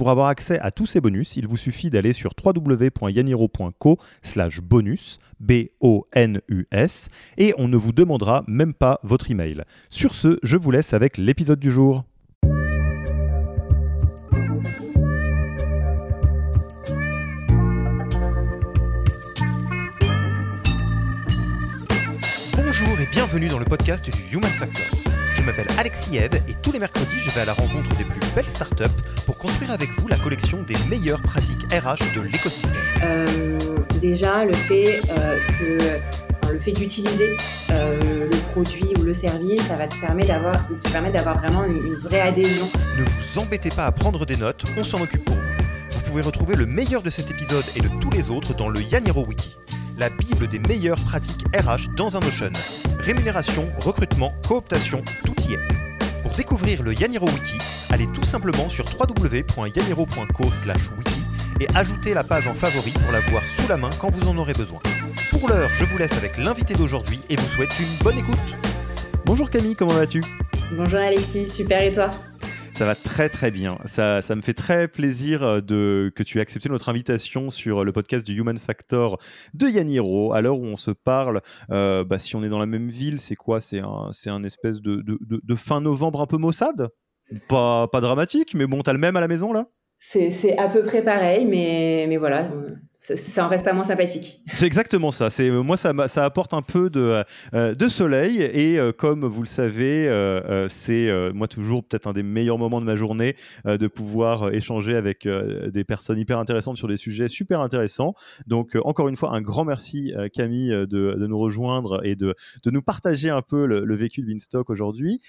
Pour avoir accès à tous ces bonus, il vous suffit d'aller sur www.yaniro.co slash bonus, B-O-N-U-S, et on ne vous demandera même pas votre email. Sur ce, je vous laisse avec l'épisode du jour. Bonjour et bienvenue dans le podcast du Human Factor. Je m'appelle Alexis Eve et tous les mercredis, je vais à la rencontre des plus belles startups pour construire avec vous la collection des meilleures pratiques RH de l'écosystème. Euh, déjà, le fait euh, que le fait d'utiliser euh, le produit ou le service, ça va te permettre d'avoir, te permet d'avoir vraiment une, une vraie adhésion. Ne vous embêtez pas à prendre des notes, on s'en occupe pour vous. Vous pouvez retrouver le meilleur de cet épisode et de tous les autres dans le Yaniro Wiki, la bible des meilleures pratiques RH dans un Notion. Rémunération, recrutement, cooptation, tout y est. Pour découvrir le Yaniro Wiki, allez tout simplement sur www.yaniro.co wiki et ajoutez la page en favori pour la voir sous la main quand vous en aurez besoin. Pour l'heure, je vous laisse avec l'invité d'aujourd'hui et vous souhaite une bonne écoute. Bonjour Camille, comment vas-tu? Bonjour Alexis, super et toi? Ça va très très bien. Ça, ça me fait très plaisir euh, de, que tu aies accepté notre invitation sur le podcast du Human Factor de Yaniro. À l'heure où on se parle, euh, bah, si on est dans la même ville, c'est quoi? C'est un, un espèce de, de, de, fin novembre un peu maussade? Pas, pas dramatique, mais bon, t'as le même à la maison là? C'est à peu près pareil, mais, mais voilà, ça en reste pas moins sympathique. C'est exactement ça. Moi ça, apporte un peu de, euh, soleil et euh, comme vous le savez, euh, c'est moi toujours peut-être un des meilleurs moments de ma journée de pouvoir échanger avec des personnes hyper intéressantes sur des sujets super intéressants. Donc encore une fois un grand merci Camille de, nous rejoindre et de, nous partager un peu le, vécu de Beanstalk aujourd'hui.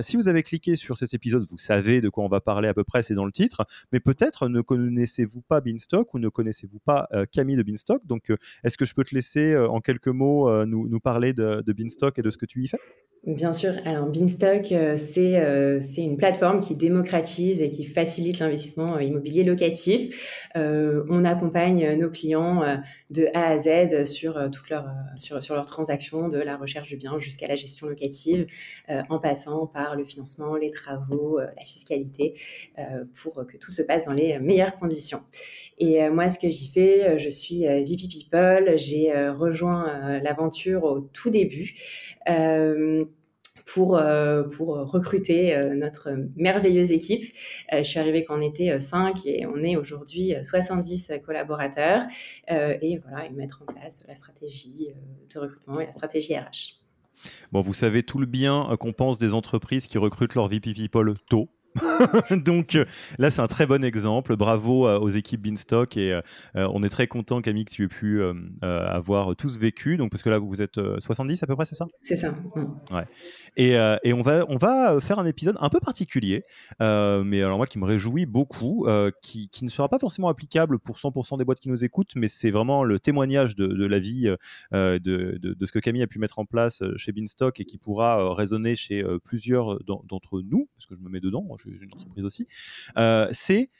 si vous avez cliqué sur cet épisode, vous savez de quoi on va parler à peu près, c'est dans le titre, mais peut-être ne connaissez-vous pas Beanstalk ou ne connaissez-vous pas Camille de Beanstalk. Donc, euh, est-ce que je peux te laisser euh, en quelques mots nous, parler de, de Beanstalk et de ce que tu y fais? Bien sûr. Alors, Beanstalk, c'est c'est une plateforme qui démocratise et qui facilite l'investissement immobilier locatif. on accompagne nos clients de A à Z sur toutes sur leurs transactions, de la recherche du bien jusqu'à la gestion locative, en passant par le financement, les travaux, la fiscalité, pour que tout se passe dans les meilleures conditions. Et moi, ce que j'y fais, je suis VP People. J'ai rejoint l'aventure au tout début pour, pour recruter notre merveilleuse équipe. je suis arrivée quand on était 5 et on est aujourd'hui 70 collaborateurs. et voilà, et mettre en place la stratégie de recrutement et la stratégie RH. Bon, vous savez tout le bien qu'on pense des entreprises qui recrutent leur VP People tôt. Donc euh, là, c'est un très bon exemple. Bravo euh, aux équipes Beanstalk et euh, on est très content, Camille, que tu aies pu avoir tous vécu. Donc parce que là, vous êtes 70 à peu près, c'est ça? C'est ça. Ouais. Et, et, on va on va faire un épisode un peu particulier, mais alors moi qui me réjouit beaucoup, qui, qui, ne sera pas forcément applicable pour 100% des boîtes qui nous écoutent, mais c'est vraiment le témoignage de, de la vie de, de, de, ce que Camille a pu mettre en place chez Beanstalk et qui pourra résonner chez plusieurs d'entre nous, parce que je me mets dedans j'ai une entreprise aussi, euh, c'est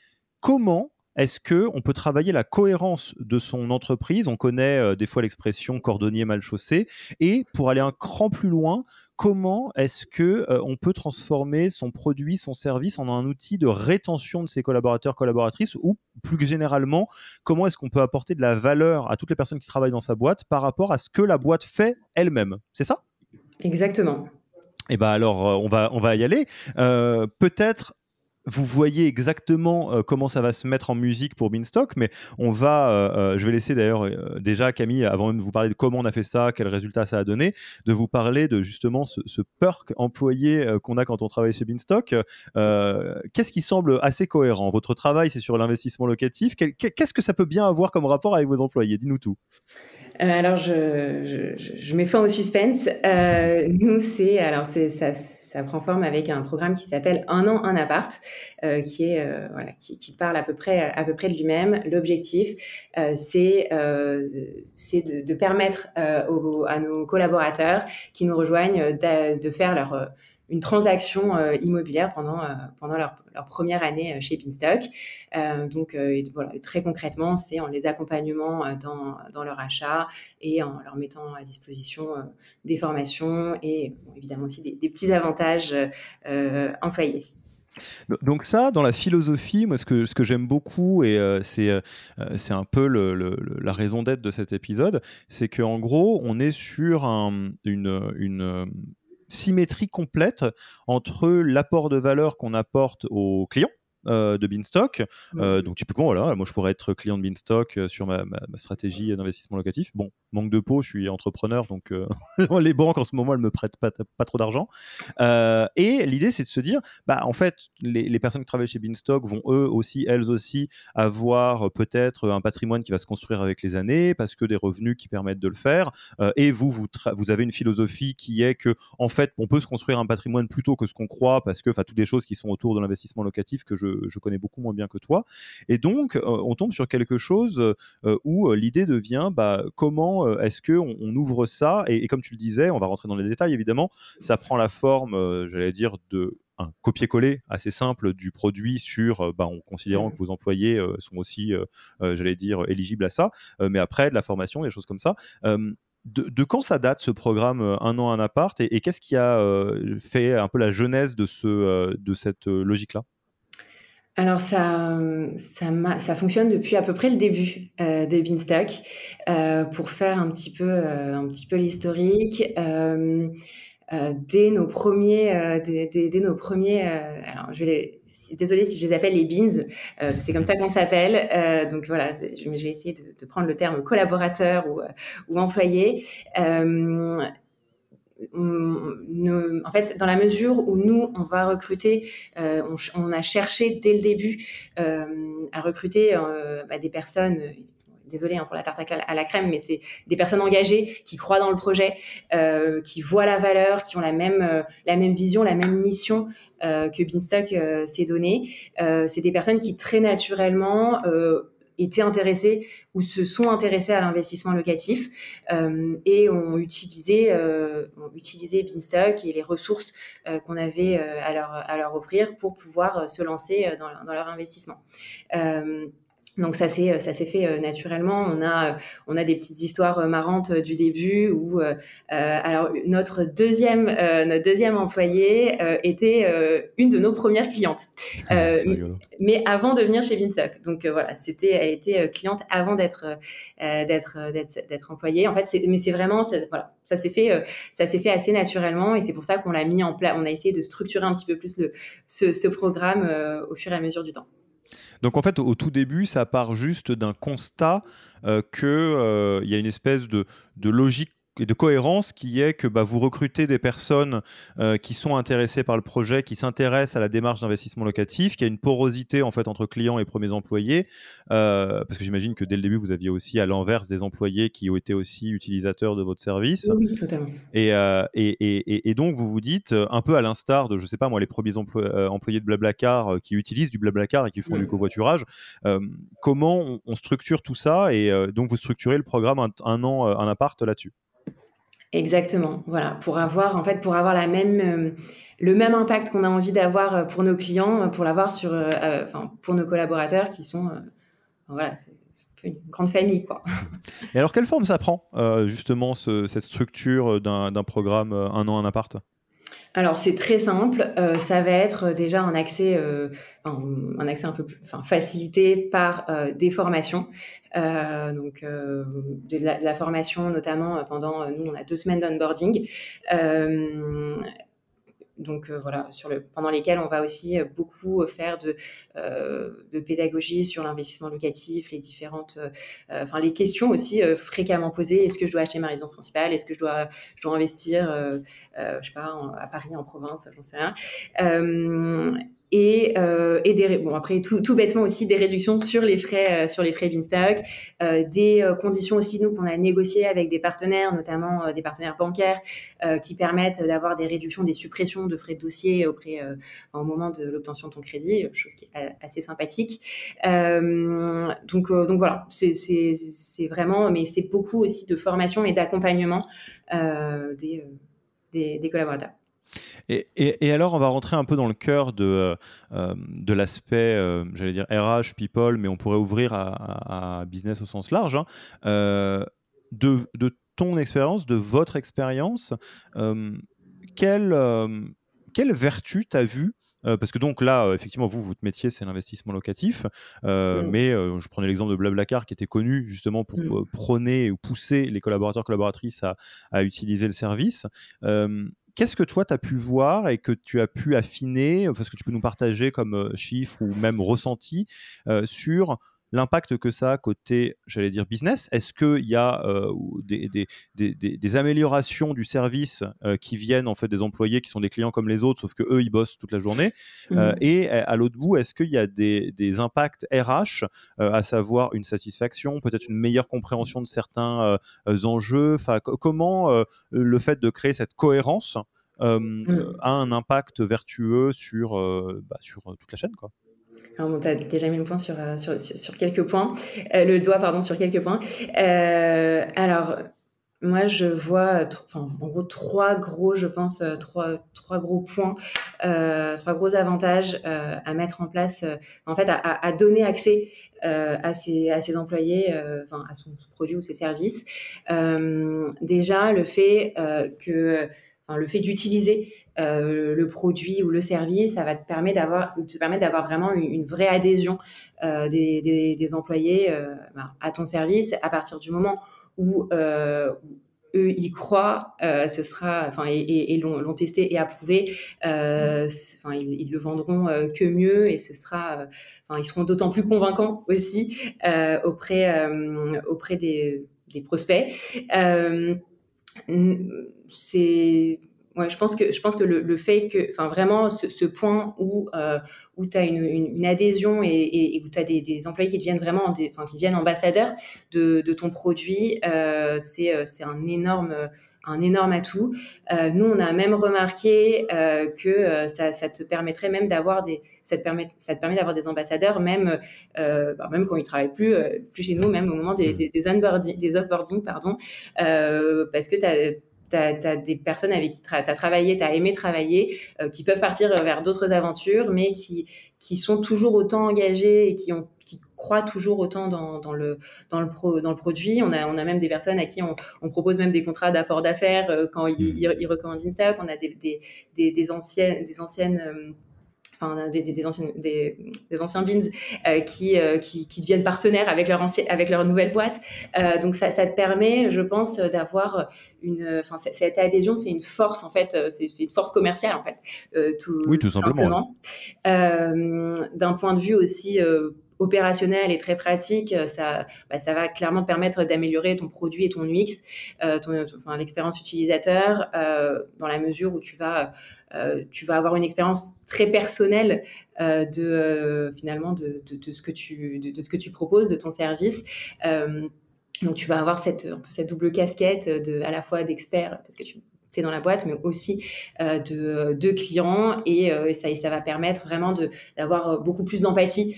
comment est-ce que on peut travailler la cohérence de son entreprise? On connaît euh, des fois l'expression cordonnier mal chaussé, et pour aller un cran plus loin, comment est-ce que euh, on peut transformer son produit, son service en un outil de rétention de ses collaborateurs, collaboratrices, ou plus généralement, comment est-ce qu'on peut apporter de la valeur à toutes les personnes qui travaillent dans sa boîte par rapport à ce que la boîte fait elle-même? C'est ça? Exactement. Eh ben alors, euh, on va, on va y aller. Euh, peut-être vous voyez exactement euh, comment ça va se mettre en musique pour Beanstalk, mais on va, je vais laisser d'ailleurs déjà Camille, avant de vous parler de comment on a fait ça, quel résultat ça a donné, de vous parler de justement ce, perk employé qu'on a quand on travaille chez Beanstalk. Qu'est-ce qui semble assez cohérent? Votre travail, c'est sur l'investissement locatif. Qu'est-ce que ça peut bien avoir comme rapport avec vos employés? Dis-nous tout. Alors, je, je, je, mets fin au suspense. nous, c'est alors c'est ça ça prend forme avec un programme qui s'appelle Un an, un appart, euh, qui est euh, voilà, qui, qui, parle à peu près à peu près de lui-même. L'objectif, euh, c'est c'est de, de, permettre à nos collaborateurs qui nous rejoignent de, de faire leur une transaction euh, immobilière pendant, euh, pendant leur, première année euh, chez Pinstock. donc très concrètement, c'est en les accompagnement dans, dans, leur achat et en leur mettant à disposition des formations et évidemment aussi des, petits avantages employés. Donc ça, dans la philosophie, moi, ce que, ce que j'aime beaucoup, et c'est c'est un peu la raison d'être de cet épisode, c'est qu'en gros, on est sur un, une, symétrie complète entre l'apport de valeur qu'on apporte aux clients euh, de Beanstock. Euh, donc typiquement, voilà, moi je pourrais être client de Beanstock euh, sur ma, stratégie d'investissement locatif. Bon, manque de peau, je suis entrepreneur, donc les banques en ce moment elles me prêtent pas, pas trop d'argent. et l'idée c'est de se dire, bah en fait, les, personnes qui travaillent chez Beanstock vont eux aussi, elles aussi, avoir peut-être un patrimoine qui va se construire avec les années, parce que des revenus qui permettent de le faire. et vous, vous, vous avez une philosophie qui est que en fait, on peut se construire un patrimoine plutôt que ce qu'on croit, parce que, enfin, toutes les choses qui sont autour de l'investissement locatif que je je, connais beaucoup moins bien que toi. Et donc, euh, on tombe sur quelque chose euh, où euh, l'idée devient bah, comment est-ce qu'on on ouvre ça et, comme tu le disais, on va rentrer dans les détails évidemment, ça prend la forme, j'allais dire, de un copier-coller assez simple du produit sur, bah, en considérant que vos employés sont aussi, j'allais dire, éligibles à ça, mais après de la formation, des choses comme ça. De, quand ça date ce programme Un an, un appart et, qu'est-ce qui a fait un peu la genèse de cette logique-là? Alors ça, ça, fonctionne depuis à peu près le début euh, de Beanstalk. Euh, pour faire un petit peu, euh, un petit peu l'historique, euh, dès nos premiers, dès, dès, nos premiers, alors je vais désolée si je les appelle les beans, c'est comme ça qu'on s'appelle. donc voilà, je, je, vais essayer de, de, prendre le terme collaborateur ou, ou employé en fait, dans la mesure où nous, on va recruter, euh, on, a cherché dès le début euh, à recruter euh, bah, des personnes désolé hein, pour la tarte à la crème, mais c'est des personnes engagées qui croient dans le projet, qui voient la valeur, qui ont la même, la même vision, la même mission que Beanstalk s'est donnée. c'est des personnes qui très naturellement étaient intéressés ou se sont intéressés à l'investissement locatif euh, et ont utilisé, euh, ont utilisé Beanstalk et les ressources euh, qu'on avait à, leur, à leur offrir pour pouvoir se lancer dans, dans leur investissement. Donc ça s'est ça s'est fait euh, naturellement. On a on a des petites histoires euh, marrantes euh, du début où alors notre deuxième notre deuxième employé était une de nos premières clientes, ah, mais avant de venir chez Vinsock. Donc voilà, c'était elle était cliente avant d'être d'être d'être employée. En fait, mais c'est vraiment voilà ça s'est fait ça s'est fait assez naturellement et c'est pour ça qu'on l'a mis en place. On a essayé de structurer un petit peu plus le ce, ce programme au fur et à mesure du temps. Donc en fait, au, tout début, ça part juste d'un constat euh, qu'il euh, y a une espèce de, logique de cohérence qui est que bah, vous recrutez des personnes euh, qui sont intéressées par le projet, qui s'intéressent à la démarche d'investissement locatif, qui a une porosité en fait entre clients et premiers employés, euh, parce que j'imagine que dès le début vous aviez aussi à l'inverse des employés qui ont été aussi utilisateurs de votre service. Oui, totalement. Et, euh, et, et, et, donc vous vous dites un peu à l'instar de je sais pas moi les premiers employés de Blablacar qui utilisent du Blablacar et qui font du covoiturage, comment on, on, structure tout ça et donc vous structurez le programme un, un an un appart là-dessus? Exactement, voilà, pour avoir en fait pour avoir euh, le même impact qu'on a envie d'avoir euh, pour nos clients, euh, pour l'avoir sur, enfin pour nos collaborateurs qui sont, voilà, c'est une grande famille quoi. Et alors quelle forme ça prend justement cette structure d'un programme un an un appart? Alors c'est très simple, euh, ça va être déjà un accès, euh, un, accès un peu plus, enfin, facilité par euh, des formations. donc de de, la, formation notamment pendant, nous on a deux semaines d'onboarding donc euh, voilà, sur le, pendant lesquels on va aussi euh, beaucoup euh, faire de, de pédagogie sur l'investissement locatif, les différentes, enfin les questions aussi fréquemment posées. Est-ce que je dois acheter ma résidence principale? Est-ce que je dois, je dois investir, je sais pas, à Paris, en province, j'en sais rien. Et, euh, et des bon après tout, tout, bêtement aussi des réductions sur les frais euh, sur les frais Beanstalk, euh, des euh, conditions aussi nous qu'on a négociées avec des partenaires, notamment euh, des partenaires bancaires, qui permettent d'avoir des réductions, des suppressions de frais de dossier auprès au moment de l'obtention de ton crédit, chose qui est assez sympathique. donc donc voilà, c'est c'est vraiment, mais c'est beaucoup aussi de formation et d'accompagnement des, des, des collaborateurs. Et, alors, on va rentrer un peu dans le cœur de, euh, de l'aspect, euh, j'allais dire RH, people, mais on pourrait ouvrir à, business au sens large. Hein. Euh, de, ton expérience, de votre expérience, quelle, quelle vertu tu as vu parce que donc là, effectivement, vous, votre métier, c'est l'investissement locatif. Mmh. Mais je prenais l'exemple de Blablacar qui était connu justement pour mmh. prôner ou pousser les collaborateurs, collaboratrices à, à utiliser le service qu'est-ce que toi, tu as pu voir et que tu as pu affiner, ce que tu peux nous partager comme euh, chiffre ou même ressenti euh, sur l'impact que ça a côté, j'allais dire, business? Est-ce qu'il y a euh, des, des, des, améliorations du service qui viennent en fait des employés qui sont des clients comme les autres, sauf que eux ils bossent toute la journée? Mmh. Et à l'autre bout, est-ce qu'il y a des, impacts RH, à savoir une satisfaction, peut-être une meilleure compréhension de certains enjeux? Enfin, comment le fait de créer cette cohérence mmh. a un impact vertueux sur, bah, sur toute la chaîne, quoi? Alors, tu as déjà mis le point sur, euh, sur, sur, quelques points, euh, le doigt, pardon, sur quelques points. Euh, alors, moi, je vois, enfin, en gros, trois gros, je pense, trois, trois gros points, trois gros avantages à mettre en place, en fait, à, à donner accès à, ses, à ses employés, enfin, à son, produit ou ses services. déjà, le fait que, le fait d'utiliser euh, le produit ou le service, ça va te permettre d'avoir, te permettre d'avoir vraiment une, vraie adhésion euh, des, employés euh, bah, à ton service à partir du moment où, eux y croient, ce sera, enfin, et, l'ont testé et approuvé, ils, le vendront que mieux et ce sera, ils seront d'autant plus convaincants aussi auprès, des prospects. C'est Ouais, je pense que je pense que le, fait que, enfin vraiment, ce, point où euh, où tu as une, adhésion et, et, où tu as des, des, employés qui deviennent vraiment, enfin qui deviennent ambassadeurs de, de ton produit, euh, c'est euh, c'est un énorme un énorme atout. Euh, nous, on a même remarqué euh, que euh, ça, ça, te permettrait même d'avoir des, ça te permet, ça te permet d'avoir des ambassadeurs même, bah, même quand ils travaillent plus, plus chez nous, même au moment des, mmh. des, des onboarding, des offboarding, pardon, parce que tu as tu as, des personnes avec qui tu as travaillé, tu as aimé travailler, euh, qui peuvent partir vers d'autres aventures, mais qui, qui sont toujours autant engagées et qui, ont, qui croient toujours autant dans, dans, le, dans, le pro, dans le produit. On a, on a même des personnes à qui on, on propose même des contrats d'apport d'affaires euh, quand ils, mmh. ils, recommandent Insta. On a des, des, des, des anciennes... Des anciennes enfin, des, des, anciens, des, anciens beans euh, qui, euh, qui, qui, deviennent partenaires avec leur, ancien, avec leur nouvelle boîte. Euh, donc ça, ça, te permet, je pense, d'avoir une, enfin, cette adhésion, c'est une force en fait, c'est une force commerciale en fait, tout, oui, tout, simplement. simplement. D'un point de vue aussi opérationnel et très pratique, ça, bah, ça va clairement permettre d'améliorer ton produit et ton UX, euh, ton, enfin, l'expérience utilisateur, euh, dans la mesure où tu vas euh, tu vas avoir une expérience très personnelle euh, de euh, finalement de, de, ce que tu de, ce que tu proposes de ton service. donc tu vas avoir cette cette double casquette de à la fois d'expert parce que tu dans la boîte, mais aussi de, de, clients et, ça, ça va permettre vraiment d'avoir beaucoup plus d'empathie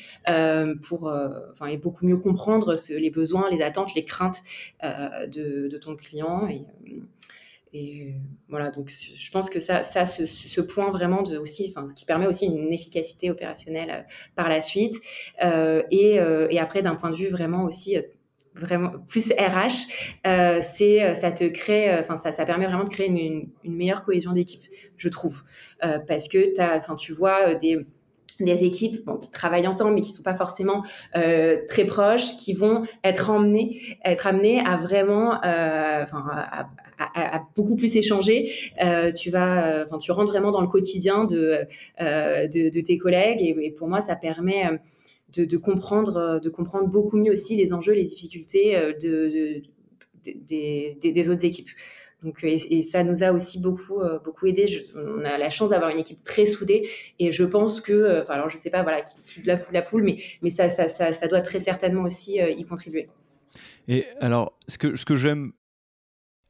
pour, enfin, et beaucoup mieux comprendre ce, les besoins, les attentes, les craintes de, de, ton client et, voilà, donc je pense que ça, ça ce, point vraiment de aussi, enfin, qui permet aussi une efficacité opérationnelle euh, par la suite. Euh, et, euh, et, après, d'un point de vue vraiment aussi vraiment plus RH, euh, c'est ça te crée, enfin ça, ça permet vraiment de créer une, une, meilleure cohésion d'équipe, je trouve, parce que as, enfin tu vois des des équipes bon, qui travaillent ensemble mais qui sont pas forcément euh, très proches, qui vont être emmenées, être amenées à vraiment, euh, enfin, à, à, à, beaucoup plus échanger. Euh, tu vas, enfin, tu rentres vraiment dans le quotidien de euh, de, de, tes collègues et, et, pour moi, ça permet euh, de, comprendre, de comprendre beaucoup mieux aussi les enjeux, les difficultés euh, de, de des, des, autres équipes. Donc, et, ça nous a aussi beaucoup, beaucoup aidé. on a la chance d'avoir une équipe très soudée et je pense que, enfin, alors je sais pas, voilà, qui, qui de la, la poule, mais, mais ça, ça, ça, ça doit très certainement aussi y contribuer. Et alors, ce que, ce que j'aime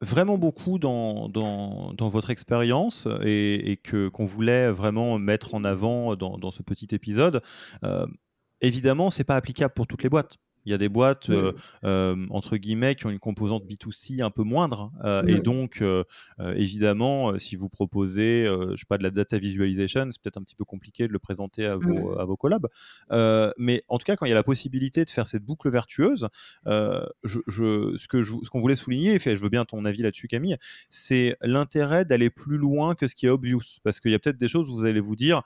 vraiment beaucoup dans, dans, dans votre expérience et, que qu'on voulait vraiment mettre en avant dans, dans ce petit épisode. Euh, évidemment, c'est pas applicable pour toutes les boîtes. Il y a des boîtes, euh, euh, entre guillemets, qui ont une composante B2C un peu moindre. Euh, et donc, évidemment, si vous proposez, je sais pas, de la data visualization, c'est peut-être un petit peu compliqué de le présenter à vos, à vos collabs. mais en tout cas, quand il y a la possibilité de faire cette boucle vertueuse, je, ce qu'on ce qu'on voulait souligner, et je veux bien ton avis là-dessus, Camille, c'est l'intérêt d'aller plus loin que ce qui est obvious. Parce qu'il y a peut-être des choses où vous allez vous dire,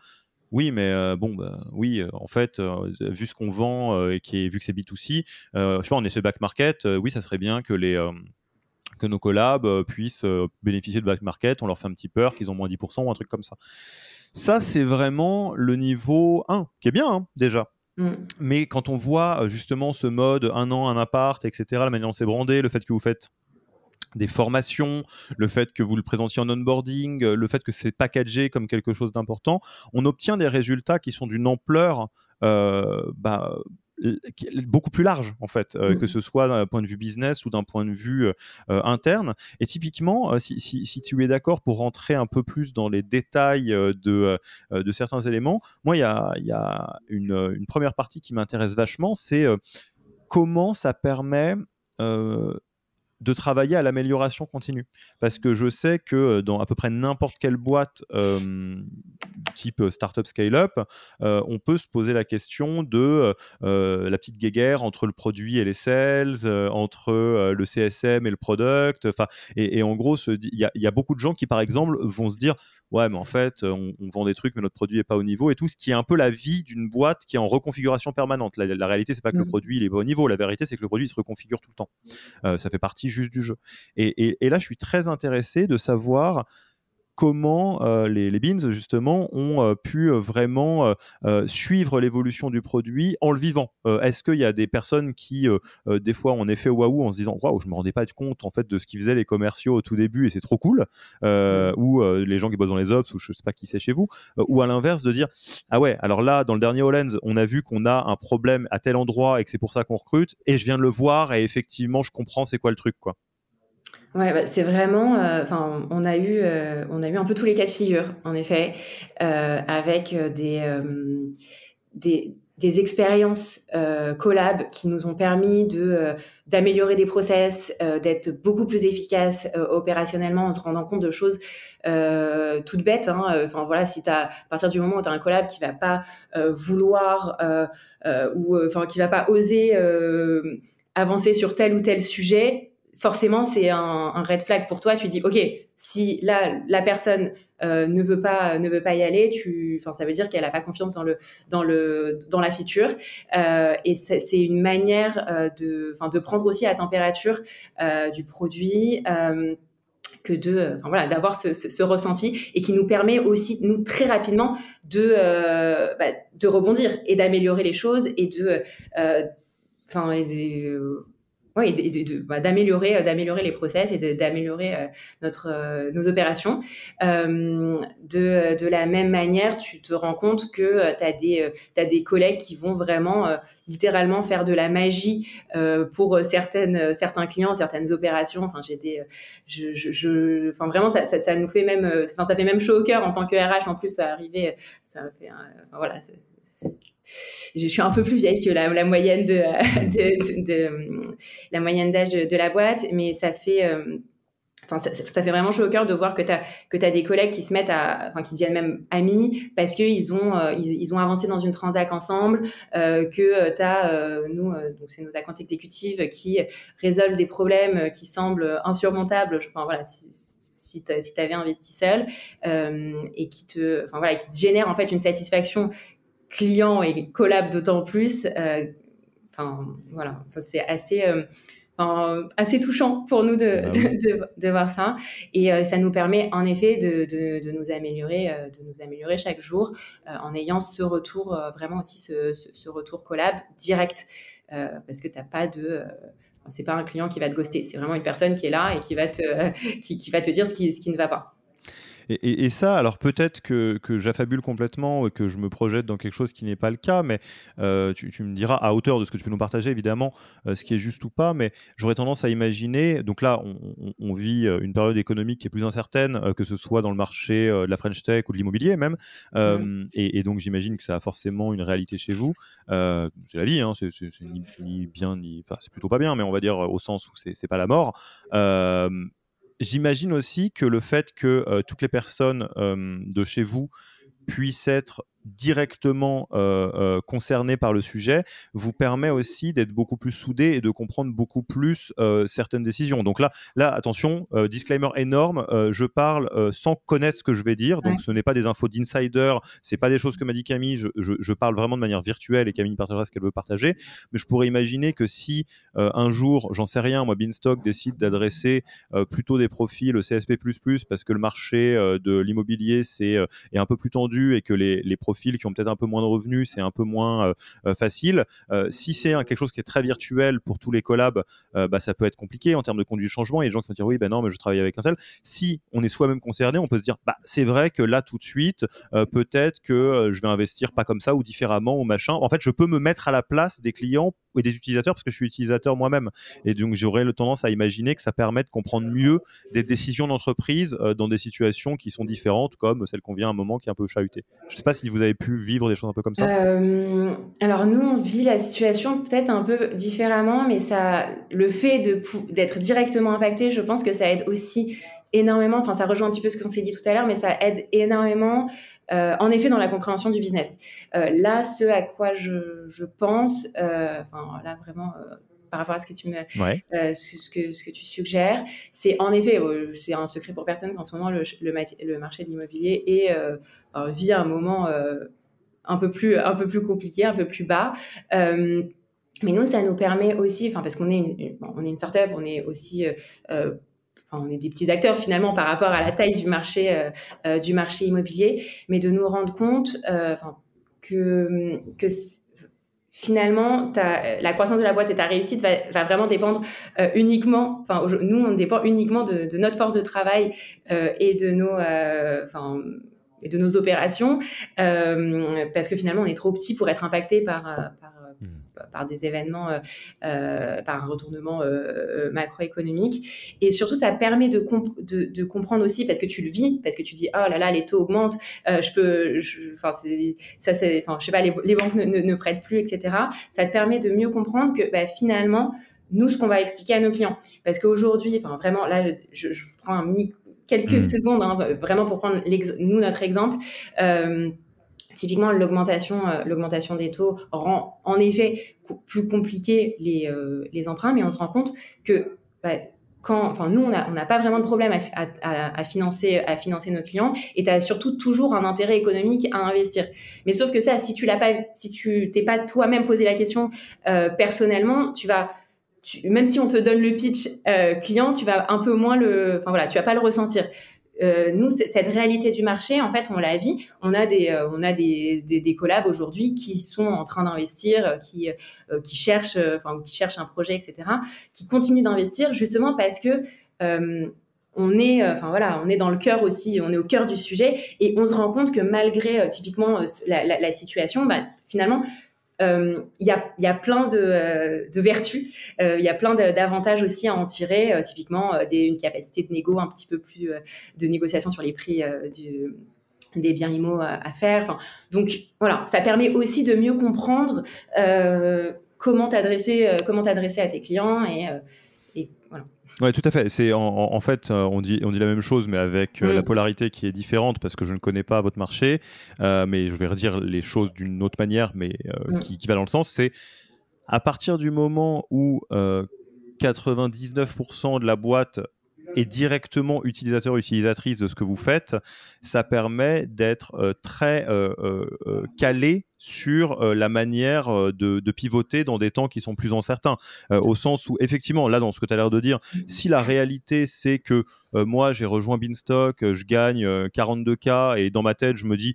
oui, mais bon, bah, oui, en fait, vu ce qu'on vend et qui est, vu que c'est B2C, je sais pas, on est chez Back Market, oui, ça serait bien que les que nos collabs puissent bénéficier de back market, on leur fait un petit peur qu'ils ont moins 10% ou un truc comme ça. Ça, c'est vraiment le niveau 1, qui est bien hein, déjà. Mmh. Mais quand on voit justement ce mode un an, un appart, etc., la manière dont c'est brandé, le fait que vous faites des formations, le fait que vous le présentiez en onboarding, euh, le fait que c'est packagé comme quelque chose d'important, on obtient des résultats qui sont d'une ampleur euh, bah, beaucoup plus large en fait, euh, que mmh. ce soit d'un point de vue business ou d'un point de vue interne. Et typiquement, si, tu es d'accord pour rentrer un peu plus dans les détails de, de certains éléments, moi il y a, y a une, une, première partie qui m'intéresse vachement, c'est comment ça permet de travailler à l'amélioration continue. Parce que je sais que euh, dans à peu près n'importe quelle boîte type euh, startup scale-up, euh, on peut se poser la question de la petite guéguerre entre le produit et les sales, entre le CSM et le product. Enfin, et, en gros, il y, y, a beaucoup de gens qui, par exemple, vont se dire ouais, mais en fait, on, vend des trucs, mais notre produit n'est pas au niveau et tout, ce qui est un peu la vie d'une boîte qui est en reconfiguration permanente. La, la réalité, c'est pas que le mmh. produit il est pas au niveau. La vérité, c'est que le produit se reconfigure tout le temps. Euh, ça fait partie juste du jeu. et, là, je suis très intéressé de savoir comment euh, les, les, beans justement ont euh, pu euh, vraiment suivre l'évolution du produit en le vivant. Est-ce qu'il y a des personnes qui des fois ont effet waouh en se disant waouh je me rendais pas compte en fait de ce qu'ils faisaient les commerciaux au tout début et c'est trop cool ou les gens qui bossent dans les ops ou je sais pas qui c'est chez vous ou à l'inverse de dire ah ouais alors là dans le dernier Hollands on a vu qu'on a un problème à tel endroit et que c'est pour ça qu'on recrute et je viens de le voir et effectivement je comprends c'est quoi le truc quoi. Ouais, bah, c'est vraiment. Euh, enfin, on a eu, euh, on a eu un peu tous les cas de figure, en effet, euh, avec des, des, expériences collab qui nous ont permis de d'améliorer des process, d'être beaucoup plus efficaces opérationnellement en se rendant compte de choses toutes bêtes. Hein. Enfin voilà, si as, à partir du moment où tu un collab qui va pas vouloir ou enfin qui va pas oser avancer sur tel ou tel sujet, forcément, c'est un, red flag pour toi. Tu dis, OK, si là, la personne euh, ne, veut pas, ne veut pas y aller, tu, ça veut dire qu'elle n'a pas confiance dans, le, dans, le, dans la feature. Euh, et c'est une manière euh, de, de prendre aussi la température du produit que de voilà d'avoir ce, ressenti et qui nous permet aussi nous très rapidement de bah, de rebondir et d'améliorer les choses et de enfin oui, bah, d'améliorer, euh, d'améliorer les process et d'améliorer euh, notre, euh, nos opérations. de, de, la même manière, tu te rends compte que tu as, des, as des collègues qui vont vraiment littéralement faire de la magie pour certaines, certains clients, certaines opérations. Enfin, j'ai je, je, enfin, vraiment, ça, ça, nous fait même, enfin, ça fait même chaud au cœur en tant que RH. En plus, ça arriver, ça fait, voilà, je suis un peu plus vieille que la, moyenne de, la moyenne d'âge de, la boîte, mais ça fait euh, Enfin, ça, fait vraiment chaud au cœur de voir que tu as, que des collègues qui se mettent enfin, qui deviennent même amis parce qu'ils ont, euh, ils, ils, ont avancé dans une transac ensemble, euh, que tu as, nous, donc c'est nos accounts exécutives qui résolvent des problèmes qui semblent insurmontables. Enfin, voilà, si, tu avais investi seul et qui te, enfin, voilà, qui te génère en fait une satisfaction client et collab d'autant plus. Enfin, voilà, enfin, c'est assez assez touchant pour nous de, de, voir ça. Et euh, ça nous permet en effet de, nous, améliorer, euh, de nous améliorer chaque jour euh, en ayant ce retour, vraiment aussi ce, ce, retour collab direct. parce que tu n'as pas de c'est pas un client qui va te ghoster, c'est vraiment une personne qui est là et qui va te, qui, qui va te dire ce qui, ce qui ne va pas. Et, ça, alors peut-être que, j'affabule complètement et que je me projette dans quelque chose qui n'est pas le cas, mais euh, tu, me diras à hauteur de ce que tu peux nous partager, évidemment, euh, ce qui est juste ou pas, mais j'aurais tendance à imaginer, donc là, on, vit euh, une période économique qui est plus incertaine, que ce soit dans le marché de la French Tech ou de l'immobilier même, et, donc j'imagine que ça a forcément une réalité chez vous. c'est la vie, hein, c'est ni, bien, ni... Enfin, c'est plutôt pas bien, mais on va dire au sens où c'est pas la mort. J'imagine aussi que le fait que euh, toutes les personnes de chez vous puissent être directement euh, euh, concerné par le sujet vous permet aussi d'être beaucoup plus soudé et de comprendre beaucoup plus euh, certaines décisions. Donc là, là attention, disclaimer énorme, je parle sans connaître ce que je vais dire, donc ce n'est pas des infos d'insider, c'est pas des choses que m'a dit Camille, je, je, parle vraiment de manière virtuelle et Camille partagera ce qu'elle veut partager, mais je pourrais imaginer que si un jour, j'en sais rien, moi Beanstalk décide d'adresser plutôt des profils CSP++ parce que le marché de l'immobilier c'est est un peu plus tendu et que les, les profils qui ont peut-être un peu moins de revenus, c'est un peu moins euh, euh, facile. Euh, si c'est quelque chose qui est très virtuel pour tous les collabs, bah, ça peut être compliqué en termes de conduite de changement. Il y a des gens qui vont dire oui, ben non, mais je travaille avec un tel. Si on est soi-même concerné, on peut se dire bah, c'est vrai que là, tout de suite, peut-être que je vais investir pas comme ça ou différemment ou machin. En fait, je peux me mettre à la place des clients et des utilisateurs parce que je suis utilisateur moi-même. Et donc, j'aurais tendance à imaginer que ça permet de comprendre mieux des décisions d'entreprise dans des situations qui sont différentes, comme celle qu'on vient à un moment qui est un peu chahutée. Je ne sais pas si vous avez pu vivre des choses un peu comme ça euh, Alors nous, on vit la situation peut-être un peu différemment, mais ça, le fait d'être directement impacté, je pense que ça aide aussi énormément. Enfin, ça rejoint un petit peu ce qu'on s'est dit tout à l'heure, mais ça aide énormément, euh, en effet, dans la compréhension du business. Euh, là, ce à quoi je, je pense, enfin là vraiment par rapport à ce que tu me, ce, que, ce que tu suggères. C'est en effet, c'est un secret pour personne qu'en ce moment, le, le, marché de l'immobilier est, vit un moment un peu plus un peu plus compliqué, un peu plus bas. Euh, mais nous, ça nous permet aussi, enfin parce qu'on est une, on est une startup, on est aussi euh, euh, on est des petits acteurs finalement par rapport à la taille du marché du marché immobilier, mais de nous rendre compte que que finalement, la croissance de la boîte et ta réussite va, vraiment dépendre uniquement, enfin, nous, on dépend uniquement de, notre force de travail et de nos, opérations, euh, parce que finalement, on est trop petit pour être impacté par, euh, euh, hmm. par, des événements, par un retournement macroéconomique. Et surtout, ça permet de, de, comprendre aussi, parce que tu le vis, parce que tu dis, oh là là, les taux augmentent, je peux, enfin, ça, c'est, enfin, je sais pas, les, banques ne, prêtent plus, etc. Ça te permet de mieux comprendre que bah, finalement, nous, ce qu'on va expliquer à nos clients. Parce qu'aujourd'hui, enfin, vraiment, là, je, je prends un micro quelques hmm. secondes, hein, vraiment pour prendre nous notre exemple. Euh, typiquement, l'augmentation, euh, l'augmentation des taux rend en effet plus compliqué les, euh, les emprunts, mais on se rend compte que bah, quand, enfin, nous, on n'a pas vraiment de problème à, financer, à financer nos clients et tu as surtout toujours un intérêt économique à investir. Mais sauf que ça, si tu l'as pas, si tu t'es pas toi-même posé la question personnellement, tu vas même si on te donne le pitch euh, client, tu vas un peu moins le, enfin voilà, tu vas pas le ressentir. Euh, nous, cette réalité du marché, en fait, on la vit. On a des, euh, on a des, des, collabs aujourd'hui qui sont en train d'investir, qui, qui cherchent, enfin, qui cherchent un projet, etc., qui continuent d'investir justement parce que on est, enfin voilà, on est dans le cœur aussi, on est au cœur du sujet et on se rend compte que malgré typiquement la, situation, bah, finalement, euh, il y, a, y, a, plein de, euh, vertus, euh, il y a plein d'avantages aussi à en tirer, typiquement des, une capacité de négo un petit peu plus de négociation sur les prix des biens IMO à, faire. Donc voilà, ça permet aussi de mieux comprendre comment t'adresser comment t'adresser à tes clients et, Ouais, tout à fait. C'est en, fait, on dit, on dit la même chose, mais avec la polarité qui est différente parce que je ne connais pas votre marché, mais je vais redire les choses d'une autre manière, mais mm. qui, qui, va dans le sens. C'est à partir du moment où 99% de la boîte est directement utilisateur utilisatrice de ce que vous faites, ça permet d'être euh, très euh, euh, calé sur la manière de, de, pivoter dans des temps qui sont plus incertains. au sens où, effectivement, là, dans ce que tu as l'air de dire, si la réalité c'est que moi j'ai rejoint Beanstalk, je gagne 42K et dans ma tête je me dis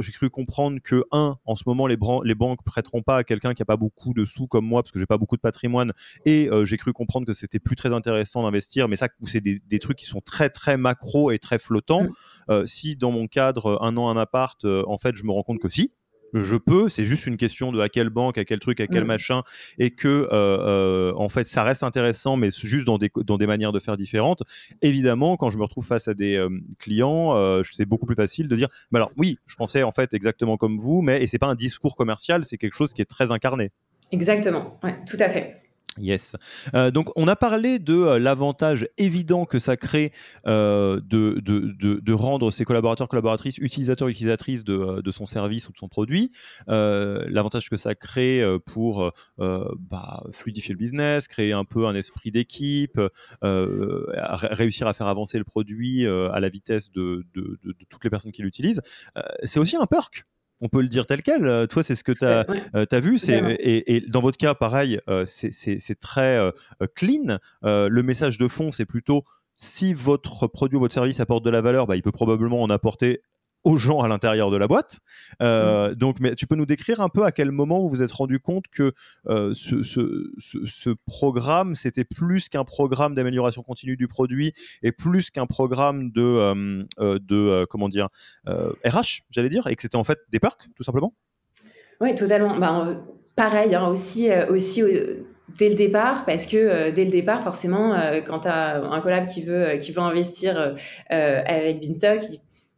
j'ai cru comprendre que, un, en ce moment, les, les banques prêteront pas à quelqu'un qui a pas beaucoup de sous comme moi, parce que j'ai pas beaucoup de patrimoine, et euh, j'ai cru comprendre que c'était plus très intéressant d'investir, mais ça, c'est des, des, trucs qui sont très, très macro et très flottants. Mm. Euh, si dans mon cadre, un an, un appart, euh, en fait, je me rends compte que si, je peux, c'est juste une question de à quelle banque, à quel truc, à quel mm. machin, et que euh, euh, en fait ça reste intéressant, mais juste dans des, dans des manières de faire différentes. Évidemment, quand je me retrouve face à des euh, clients, c'est beaucoup plus facile de dire, mais alors oui, je pensais en fait exactement comme vous, mais et c'est pas un discours commercial, c'est quelque chose qui est très incarné. Exactement, ouais, tout à fait. Yes. Euh, donc, on a parlé de euh, l'avantage évident que ça crée euh, de, de, rendre ses collaborateurs, collaboratrices, utilisateurs, utilisatrices de, son service ou de son produit. l'avantage que ça crée pour bah, fluidifier le business, créer un peu un esprit d'équipe, réussir à faire avancer le produit à la vitesse de, toutes les personnes qui l'utilisent. c'est aussi un perk on peut le dire tel quel. Euh, toi, c'est ce que tu as, euh, vu. Et, et, dans votre cas, pareil, euh, c'est très clean. le message de fond, c'est plutôt si votre produit ou votre service apporte de la valeur, bah, il peut probablement en apporter aux gens à l'intérieur de la boîte. Euh, mm. Donc, mais tu peux nous décrire un peu à quel moment vous vous êtes rendu compte que euh, ce, ce, ce, programme, c'était plus qu'un programme d'amélioration continue du produit et plus qu'un programme de, euh, de comment dire, RH, j'allais dire, et que c'était en fait des perks, tout simplement? Oui, totalement. Bah, pareil, hein, aussi, aussi dès le départ, parce que dès le départ, forcément, quand tu as un collab qui veut, qui veut investir avec Beanstalk,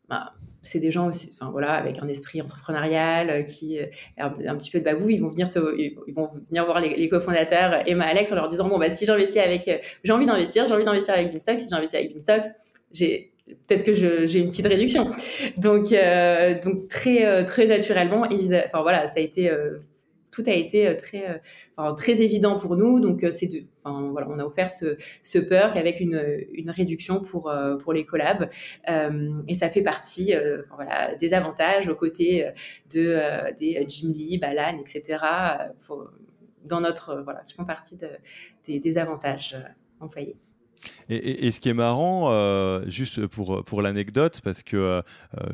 bah, c'est des gens aussi, enfin voilà, avec un esprit entrepreneurial, euh, qui euh, un, petit peu de babou, ils vont venir ils vont venir voir les, cofondateurs Emma, Alex en leur disant bon bah si j'investis avec, euh, j'ai envie d'investir, j'ai envie d'investir avec Beanstalk, si j'investis avec Beanstalk, j'ai peut-être que j'ai une petite réduction. Donc donc très très naturellement, enfin voilà, ça a été tout a été euh, très, euh, très évident pour nous. Donc, euh, c'est enfin, voilà, on a offert ce, ce perk avec une, une réduction pour, pour les collabs. et ça fait partie voilà, des avantages aux côtés de, des Jim Lee, Balan, etc. dans notre, voilà, je fais partie de, des, des, avantages employés. Et, et, ce qui est marrant, juste pour, pour l'anecdote, parce que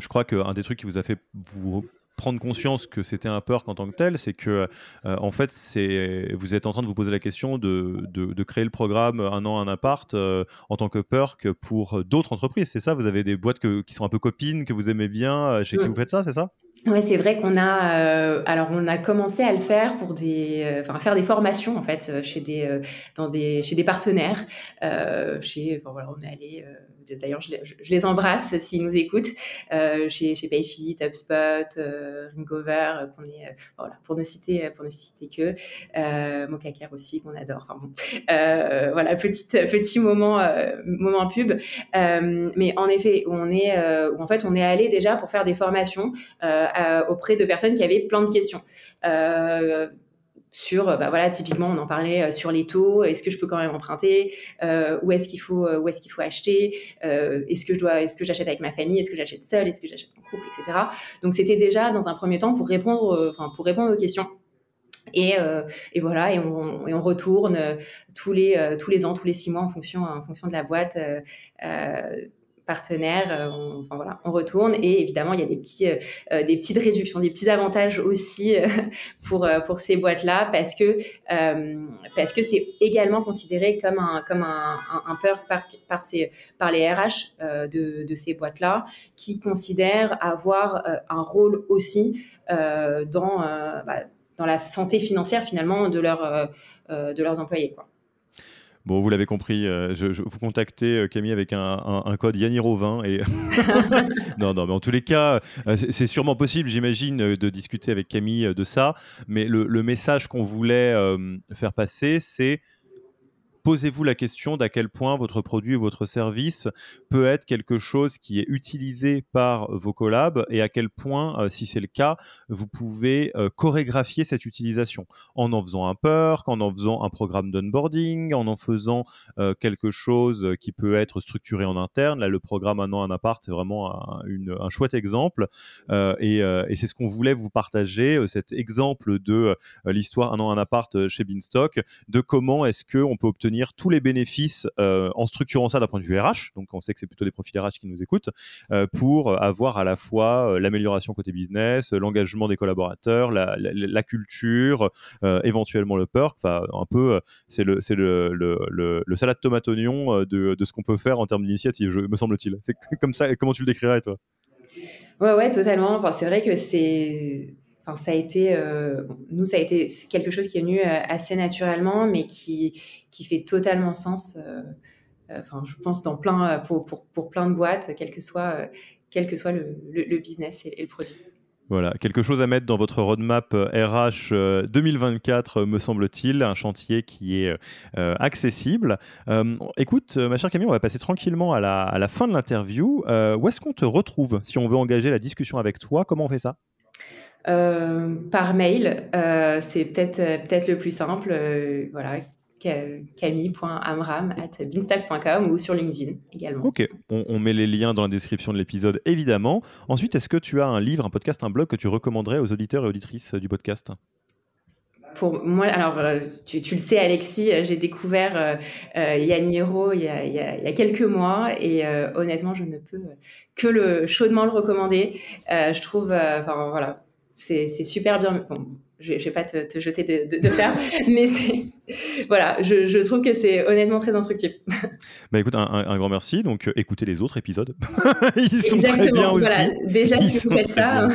je crois qu'un des trucs qui vous a fait vous prendre conscience que c'était un perk en tant que tel, c'est que euh, en fait, c'est vous êtes en train de vous poser la question de, de, créer le programme un an un appart euh, en tant que perk pour d'autres entreprises. C'est ça Vous avez des boîtes qui sont un peu copines que vous aimez bien, euh, chez qui mm. vous faites ça, c'est ça? Oui, c'est vrai qu'on a, alors on a commencé à le faire pour des, enfin à faire des formations en fait chez des, dans des, chez des partenaires. chez, enfin, voilà, on est allé d'ailleurs, je, les embrasse s'ils nous écoutent, euh, chez, chez Payfit, HubSpot, euh, Ringover, euh, qu'on est, pour ne citer, pour ne citer que, aussi, qu'on adore. Voilà, petit, petit moment, moment pub. mais en effet, on est, en fait, on est allé déjà pour faire des formations auprès de personnes qui avaient plein de questions sur, bah voilà, typiquement, on en parlait euh, sur les taux. Est-ce que je peux quand même emprunter? Euh, Où est-ce qu'il faut, euh, est-ce faut acheter? Est-ce que je dois, est-ce que j'achète avec ma famille? Est-ce que j'achète seule? Est-ce que j'achète en couple, etc. Donc c'était déjà dans un premier temps pour répondre, enfin pour répondre aux questions. Et, et, voilà, et on, et on retourne tous les tous les ans, tous les six mois en fonction en fonction de la boîte partenaires, euh, on, voilà, on retourne et évidemment il y a des petits, euh, euh, des petites réductions, des petits avantages aussi pour pour ces boîtes là parce que parce que c'est également considéré comme un comme un, un, peur par par ces par les RH de, de ces boîtes là qui considèrent avoir un rôle aussi dans bah, dans la santé financière finalement de leur de leurs employés quoi. Bon, vous l'avez compris, euh, je, vous contactez euh, Camille avec un, code Yaniro20 et non, non, mais en tous les cas, euh, c'est sûrement possible, j'imagine, de discuter avec Camille de ça. Mais le, message qu'on voulait faire passer, c'est posez-vous la question d'à quel point votre produit ou votre service peut être quelque chose qui est utilisé par vos collabs et à quel point, si c'est le cas, vous pouvez chorégraphier cette utilisation en en faisant un perk, en en faisant un programme d'onboarding, en en faisant quelque chose qui peut être structuré en interne. Là, le programme Un an, un appart, c'est vraiment un, chouette exemple. et, c'est ce qu'on voulait vous partager, cet exemple de l'histoire Un an, un appart chez Beanstalk, de comment est-ce qu'on peut obtenir tous les bénéfices en structurant ça d'un point de vue RH. Donc, on sait que c'est plutôt des profils RH qui nous écoutent, pour avoir à la fois l'amélioration côté business, l'engagement des collaborateurs, la, culture, éventuellement le perk. Enfin, un peu, c'est le, salade tomate oignon de, de ce qu'on peut faire en termes d'initiative, me semble-t-il. C'est comme ça. Comment tu le décrirais, toi? Ouais, ouais, totalement. Enfin, c'est vrai que c'est. Enfin, ça a été, euh, nous, ça a été quelque chose qui est venu euh, assez naturellement, mais qui, qui fait totalement sens. Euh, enfin, je pense dans plein, pour, pour, plein de boîtes, quel que soit, quel que soit le, le, business et, le produit. Voilà, quelque chose à mettre dans votre roadmap RH 2024, me semble-t-il, un chantier qui est accessible. écoute, ma chère Camille, on va passer tranquillement à la, à la fin de l'interview. où est-ce qu'on te retrouve si on veut engager la discussion avec toi? Comment on fait ça? Par mail, euh, c'est peut-être euh, peut-être le plus simple. voilà, camille.amram.binstack.com ou sur LinkedIn également. Ok, on, met les liens dans la description de l'épisode évidemment. Ensuite, est-ce que tu as un livre, un podcast, un blog que tu recommanderais aux auditeurs et auditrices du podcast? Pour moi, alors tu, le sais Alexis, j'ai découvert Yann Hiro il, y a quelques mois et honnêtement, je ne peux que le chaudement le recommander. je trouve, enfin voilà, c'est super bien. Bon, je ne vais pas te, jeter de, de, fer, mais voilà, je, je, trouve que c'est honnêtement très instructif. Bah écoute, un, grand merci. Donc, euh, écoutez les autres épisodes. Ils sont très bien aussi. Voilà. Déjà, si vous faites ça,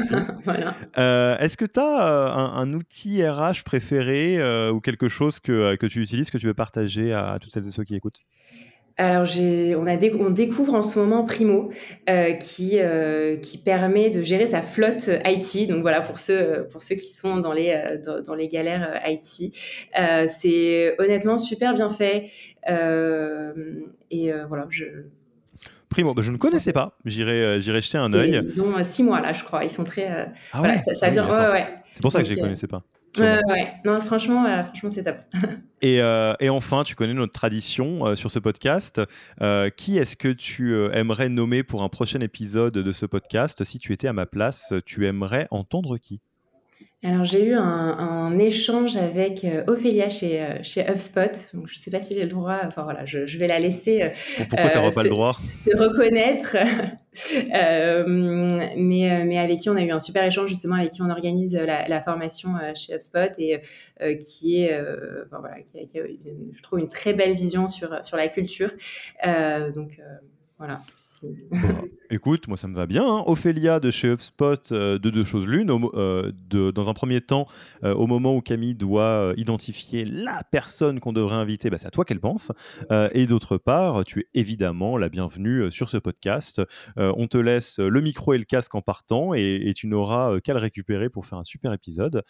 voilà. Euh, est-ce que tu as euh, un, outil RH préféré ou quelque chose que, que tu utilises, que tu veux partager à toutes celles et ceux qui écoutent? Alors, on, a on découvre en ce moment Primo, euh, qui, euh, qui permet de gérer sa flotte IT. Donc voilà, pour ceux, pour ceux qui sont dans les, euh, dans, les galères IT. c'est honnêtement super bien fait. et voilà, je, Primo, bah, je ne connaissais pas. J'irai, j'irai jeter un œil. Ils ont six mois là, je crois. Ils sont très. ah ouais, ça, ah vient. ouais, ouais. C'est pour ça que je ne les connaissais pas. Ouais, non, franchement, euh, franchement c'est top. et, euh, et, enfin, tu connais notre tradition euh, sur ce podcast. qui est-ce que tu aimerais nommer pour un prochain épisode de ce podcast? Si tu étais à ma place, tu aimerais entendre qui? Alors j'ai eu un, échange avec euh, Ophélia chez, euh, chez HubSpot. Donc, je ne sais pas si j'ai le droit. Enfin voilà, je, vais la laisser. Euh, pourquoi n'auras pas le droit? Se reconnaître. mais, mais avec qui on a eu un super échange justement avec qui on organise la, formation chez HubSpot et qui est voilà qui a, je trouve une très belle vision sur sur la culture. donc voilà. écoute, moi ça me va bien. Hein. Ophélia de chez HubSpot, euh, de deux choses l'une. Euh, dans un premier temps, euh, au moment où Camille doit identifier la personne qu'on devrait inviter, bah, c'est à toi qu'elle pense. et d'autre part, tu es évidemment la bienvenue sur ce podcast. on te laisse le micro et le casque en partant et, et tu n'auras qu'à le récupérer pour faire un super épisode.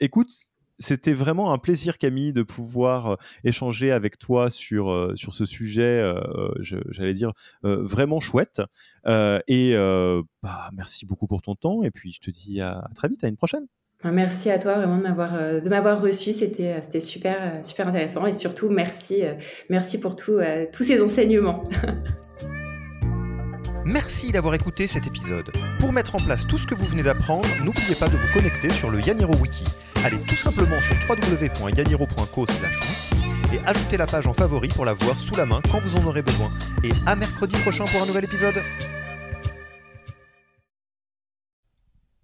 écoute, c'était vraiment un plaisir, Camille, de pouvoir euh, échanger avec toi sur, euh, sur ce sujet, euh, j'allais dire, vraiment chouette. et bah, merci beaucoup pour ton temps. Et puis, je te dis à, très vite, à une prochaine. Merci à toi vraiment de m'avoir de m'avoir reçu, c'était c'était super super intéressant et surtout merci merci pour tout, tous ces enseignements. Merci d'avoir écouté cet épisode. Pour mettre en place tout ce que vous venez d'apprendre, n'oubliez pas de vous connecter sur le Yaniro Wiki. Allez tout simplement sur www.yaniro.co et ajoutez la page en favori pour la voir sous la main quand vous en aurez besoin. Et à mercredi prochain pour un nouvel épisode.